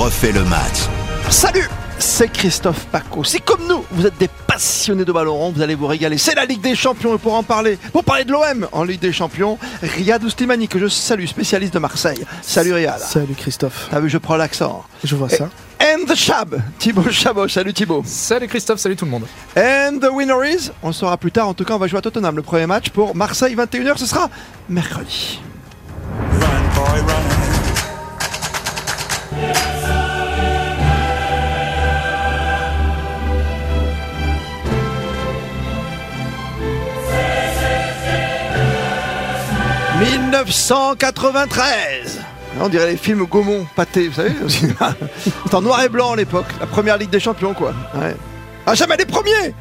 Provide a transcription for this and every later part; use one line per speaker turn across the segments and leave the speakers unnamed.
refait le match.
Salut c'est Christophe Paco. Si comme nous, vous êtes des passionnés de ballon rond, vous allez vous régaler. C'est la Ligue des Champions et pour en parler, pour parler de l'OM en Ligue des Champions, Riyad Oustimani que je salue, spécialiste de Marseille. Salut Riyad.
Salut Christophe.
T'as vu, je prends l'accent.
Je vois ça.
And the Chab, Thibaut Chabot. Salut Thibaut.
Salut Christophe, salut tout le monde.
And the winner is, on le saura plus tard, en tout cas on va jouer à Tottenham le premier match pour Marseille 21h, ce sera mercredi. Run, boy, run. 1993 on dirait les films Gaumont, pâté, vous savez C'est en noir et blanc à l'époque, la première Ligue des Champions quoi. Ouais. Ah jamais les premiers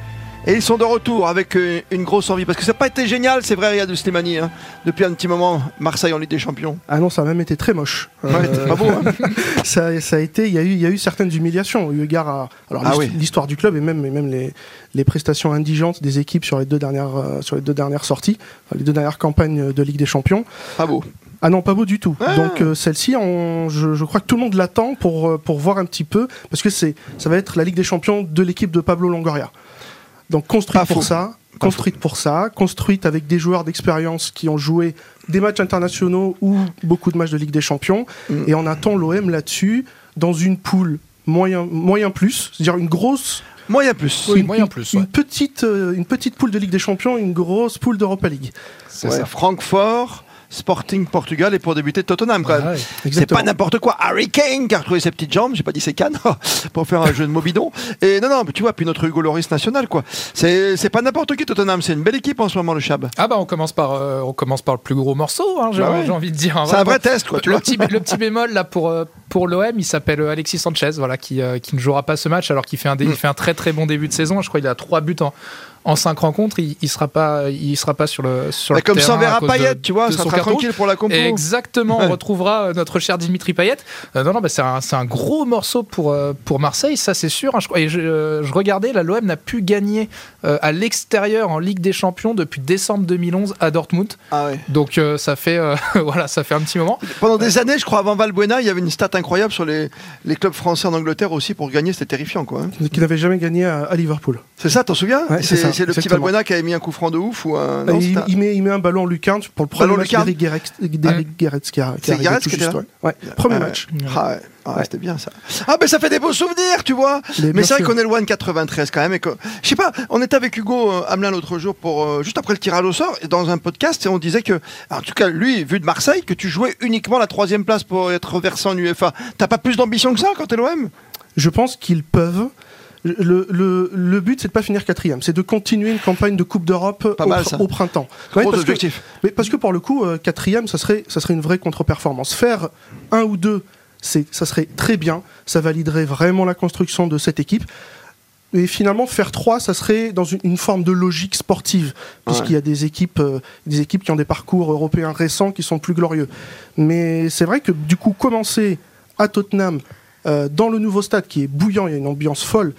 et ils sont de retour avec euh, une grosse envie. Parce que ça n'a pas été génial, c'est vrai, Riyad Slimani. Hein, depuis un petit moment, Marseille en Ligue des Champions.
Ah non, ça a même été très moche.
Ouais, euh, pas beau. Hein.
ça, a été, il y a eu, il y a eu certaines humiliations eu égard à alors ah l'histoire du club et même, et même les, les, prestations indigentes des équipes sur les deux dernières, euh, sur les deux dernières sorties, les deux dernières campagnes de Ligue des Champions.
Pas beau.
Ah non, pas beau du tout. Ah. Donc celle-ci, je, je, crois que tout le monde l'attend pour, pour voir un petit peu, parce que ça va être la Ligue des Champions de l'équipe de Pablo Longoria. Donc construite pour ça, construite pour ça, construite avec des joueurs d'expérience qui ont joué des matchs internationaux ou beaucoup de matchs de Ligue des Champions. Mm. Et on attend l'OM là-dessus dans une poule moyen, moyen plus, c'est-à-dire une grosse
Moyen plus.
Oui, moyen plus.
Une, petite, euh, une petite poule de Ligue des Champions, une grosse poule d'Europa League.
C'est ça. Francfort, Sporting Portugal et pour débuter Tottenham quand même. c'est pas n'importe quoi. Harry Kane qui a retrouvé ses petites jambes, j'ai pas dit ses cannes pour faire un jeu de mobidon. Et non non, tu vois, puis notre Hugo Loris national quoi. C'est pas n'importe qui Tottenham, c'est une belle équipe en ce moment le Chab.
Ah bah on commence par euh, on commence par le plus gros morceau, hein, j'ai bah envie de dire.
C'est un vrai test quoi.
Tu le, petit, le petit bémol là pour euh, pour l'OM, il s'appelle euh, Alexis Sanchez, voilà, qui, qui ne jouera pas ce match alors qu'il fait un mm. fait un très très bon début de saison. Je crois qu'il a trois buts en en cinq rencontres, il, il sera pas, il sera pas sur le sur
le
comme
ça, on verra Payet, tu vois, ça sera tranquille pour la compo.
Exactement, on retrouvera euh, notre cher Dimitri Payet. Euh, non, non, bah, c'est un, un, gros morceau pour euh, pour Marseille, ça c'est sûr. Hein, je, et je, je, regardais, la l'OM n'a pu gagner à l'extérieur en Ligue des Champions depuis décembre 2011 à Dortmund.
Ah ouais.
Donc ça fait voilà, ça fait un petit moment.
Pendant des années, je crois, avant Valbuena, il y avait une stat incroyable sur les, les clubs français en Angleterre aussi pour gagner, c'était terrifiant quoi.
Hein. Qui n'avait jamais gagné à, Liverpool.
C'est ça, t'en souviens? C'est le petit Valbuena qui avait mis un coup franc de ouf ou un...
non, il, met, il met un ballon lucarne pour le premier match d'Eric Guéretz qui a
C'est Guéretz qui était là
ouais. Premier match.
Ah ouais. Ah, c'était bien ça. Ah, ben ça fait des beaux souvenirs, tu vois. Mais, c'est vrai qu'on est loin de 93 quand même. Et que, je sais pas, on était avec Hugo euh, Hamelin l'autre jour, pour, euh, juste après le tirage au sort, dans un podcast, et on disait que, en tout cas, lui, vu de Marseille, que tu jouais uniquement la troisième place pour être versé en UEFA. T'as pas plus d'ambition que ça quand t'es l'OM
Je pense qu'ils peuvent le, le, le, but, c'est de pas finir quatrième, c'est de continuer une campagne de Coupe d'Europe au, printemps.
Gros parce objectif.
Que, mais parce que pour le coup, euh, quatrième, ça serait, ça serait une vraie contre-performance. Faire un ou deux, ça serait très bien, ça validerait vraiment la construction de cette équipe. Et finalement, faire trois, ça serait dans une, forme de logique sportive, puisqu'il y a des équipes, euh, des équipes qui ont des parcours européens récents qui sont plus glorieux. Mais c'est vrai que du coup, commencer à Tottenham euh, dans le nouveau stade qui est bouillant, il y a une ambiance folle,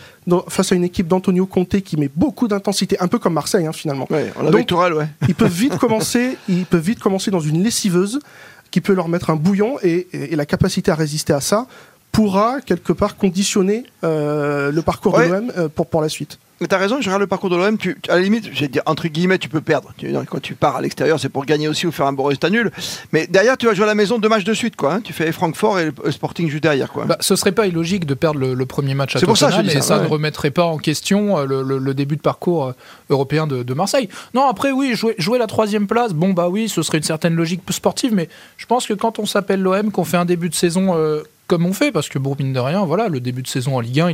face à une équipe d'Antonio Conte qui met beaucoup d'intensité, un peu comme Marseille hein, finalement.
Ouais, on Donc, ouais.
ils peuvent vite commencer, ils peuvent vite commencer dans une lessiveuse qui peut leur mettre un bouillon et, la capacité à résister à ça pourra quelque part conditionner euh, le parcours de l'OM euh, pour, pour la suite.
Mais t'as raison, je regarde le parcours de l'OM, à la limite, j'ai dire, entre guillemets, tu peux perdre. quand tu pars à l'extérieur, c'est pour gagner aussi ou faire un beau résultat nul. Mais derrière, tu vas jouer à la maison deux matchs de suite, quoi. Hein. Tu fais Francfort et le Sporting juste derrière, quoi.
Bah, ce serait pas illogique de perdre le, premier match à Tottenham, pour ça, et ça, ne remettrait pas en question euh, le, début de parcours européen de, Marseille. Non, après, oui, jouer, jouer la troisième place, bon, bah oui, ce serait une certaine logique sportive, mais je pense que quand on s'appelle l'OM, qu'on fait un début de saison euh, comme on fait, parce que bon, mine de rien, voilà, le début de saison en Ligue 1,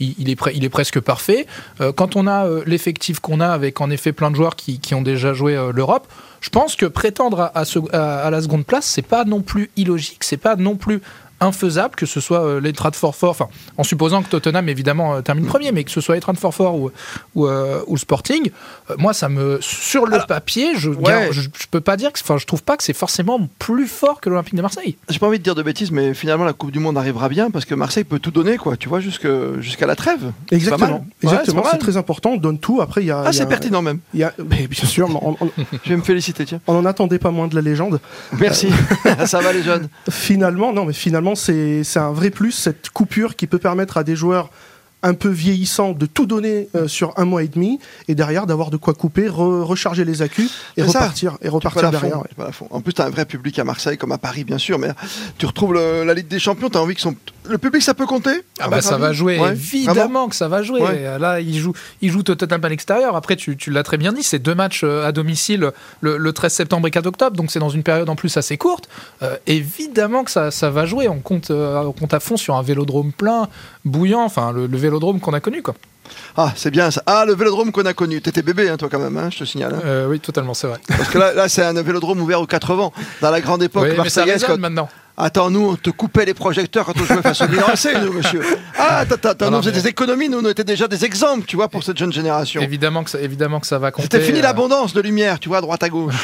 il est, presque parfait. Euh, quand on a euh, l'effectif qu'on a, avec en effet plein de joueurs qui, ont déjà joué euh, l'Europe, je pense que prétendre à, la seconde place, c'est pas non plus illogique, c'est pas non plus infaisable que ce soit euh, l'Eintracht Forfort, enfin, en supposant que Tottenham évidemment euh, termine premier, mais que ce soit l'Eintracht Forfort ou, ou, euh, ou Sporting, moi ça me. Sur le papier, je, je, peux pas dire que. Enfin, je trouve pas que c'est forcément plus fort que l'Olympique de Marseille.
J'ai pas envie de dire de bêtises, mais finalement la Coupe du Monde arrivera bien parce que Marseille peut tout donner, quoi, tu vois, jusqu'à la trêve.
Exactement. Exactement, c'est très important, on donne tout. Après, il y a.
Ah, c'est pertinent même.
Y a, mais bien sûr,
je vais me féliciter, tiens.
On n'en attendait pas moins de la légende.
Merci, ça va les jeunes.
Finalement, non, mais finalement, c'est un vrai plus, cette coupure qui peut permettre à des joueurs un peu vieillissant de tout donner euh, sur un mois et demi et derrière d'avoir de quoi couper, recharger les accus et repartir, et repartir derrière.
En plus, tu as un vrai public à Marseille comme à Paris, bien sûr, mais tu retrouves la Ligue des Champions, tu as envie que son... le public, ça peut compter
ah bah, Ça va jouer, évidemment que ça va jouer. Là, il joue, il joue totalement à l'extérieur. Après, tu, tu l'as très bien dit, c'est deux matchs euh, à domicile le, 13 septembre et 4 octobre, donc c'est dans une période en plus assez courte. Euh, évidemment que ça, ça va jouer. On compte, on compte à fond sur un vélodrome plein, bouillant, enfin le, le vélodrome qu'on a connu, quoi.
Ah, c'est bien ça. Ah, le vélodrome qu'on a connu. T'étais bébé, hein, toi, quand même, hein, je te signale. Hein.
Euh, oui, totalement, c'est vrai.
Parce que là, là c'est un vélodrome ouvert aux 80 Dans la grande époque
oui, marseillaise. maintenant.
Attends, nous, on te coupait les projecteurs quand on jouait face au Milan nous, monsieur. Ah, attends, attends, nous, on faisait des économies, nous, on était déjà des exemples, tu vois, pour cette jeune génération.
Évidemment que ça, évidemment que ça va compter.
C'était fini euh. l'abondance de lumière, tu vois, à droite à gauche.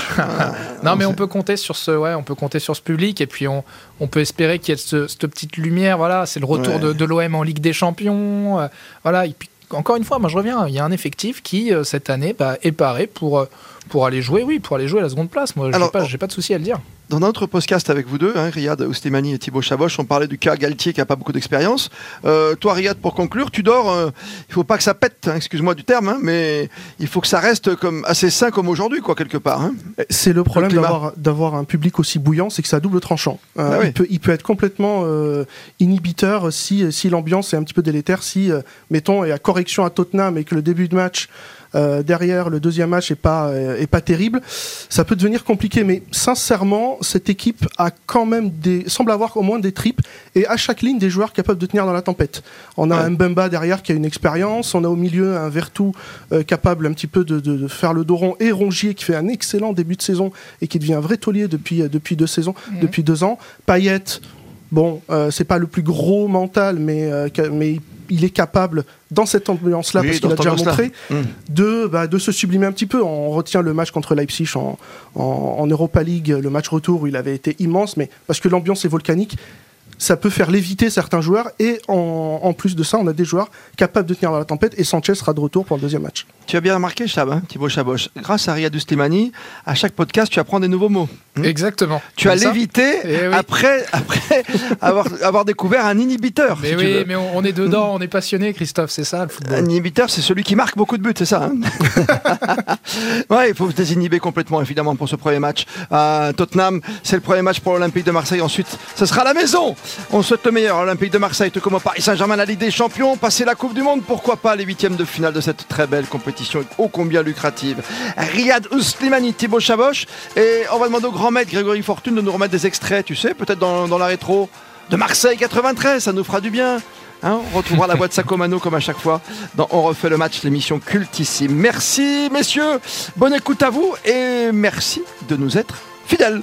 non, mais on peut compter sur ce, ouais, on peut compter sur ce public, et puis on, on peut espérer qu'il y ait cette petite lumière, voilà, c'est le retour de, de l'OM en Ligue des Champions, euh, voilà, et puis encore une fois, moi je reviens, il y a un effectif qui, euh, cette année, bah, est paré pour, pour aller jouer, oui, pour aller jouer à la seconde place. Moi, j'ai pas, pas de souci à le dire.
Dans notre podcast avec vous deux, hein, Riyad Oustemani et Thibaut Chaboche, on parlait du cas Galtier qui n'a pas beaucoup d'expérience. Euh, toi, Riyad, pour conclure, tu dors, il faut pas que ça pète, hein, excuse-moi du terme, hein, mais il faut que ça reste comme assez sain comme aujourd'hui, quoi, quelque part.
C'est le problème d'avoir un public aussi bouillant, c'est que ça double tranchant. Ah il, peut, il, peut, être complètement inhibiteur si, si l'ambiance est un petit peu délétère, si, mettons, et à correction à Tottenham et que le début de match euh, derrière le deuxième match est pas euh, est pas terrible, ça peut devenir compliqué. Mais sincèrement, cette équipe a quand même des semble avoir au moins des tripes et à chaque ligne des joueurs capables de tenir dans la tempête. On a un Mbemba derrière qui a une expérience, on a au milieu un Vertou euh, capable un petit peu de, faire le dos rond et Rongier qui fait un excellent début de saison et qui devient un vrai taulier depuis depuis deux saisons, depuis deux ans. Payet, bon, c'est pas le plus gros mental, mais mais il est capable, dans cette ambiance-là, parce qu'il a déjà montré, de, bah, de se sublimer un petit peu. On retient le match contre Leipzig en, en, Europa League, le match retour où il avait été immense, mais parce que l'ambiance est volcanique ça peut faire léviter certains joueurs. Et en, plus de ça, on a des joueurs capables de tenir dans la tempête. Et Sanchez sera de retour pour le deuxième match.
Tu as bien remarqué, Chab, hein, Thibaut Chaboche. Grâce à Riyad Slimani, à chaque podcast, tu apprends des nouveaux mots.
Hmm Exactement.
Tu as lévité eh après, après avoir, avoir découvert un inhibiteur.
Mais oui, mais on, est dedans, on est passionné, Christophe, c'est ça le football.
Un inhibiteur, c'est celui qui marque beaucoup de buts, c'est ça. Hein ouais, il faut se désinhiber complètement, évidemment, pour ce premier match. Euh, Tottenham, c'est le premier match pour l'Olympique de Marseille. Ensuite, ce sera la maison. On souhaite le meilleur. Olympique de Marseille, tout comme Paris Saint-Germain, la Ligue des Champions, passer la Coupe du Monde, pourquoi pas les huitièmes de finale de cette très belle compétition ô combien lucrative. Riyad Ouslimani, Thibaut Chaboche, et on va demander au grand maître Grégory Fortune de nous remettre des extraits, tu sais, peut-être dans, la rétro de Marseille 93, ça nous fera du bien. Hein, on retrouvera la boîte Sacomano comme à chaque fois dans On refait le match, l'émission cultissime. Merci messieurs, bonne écoute à vous et merci de nous être fidèles.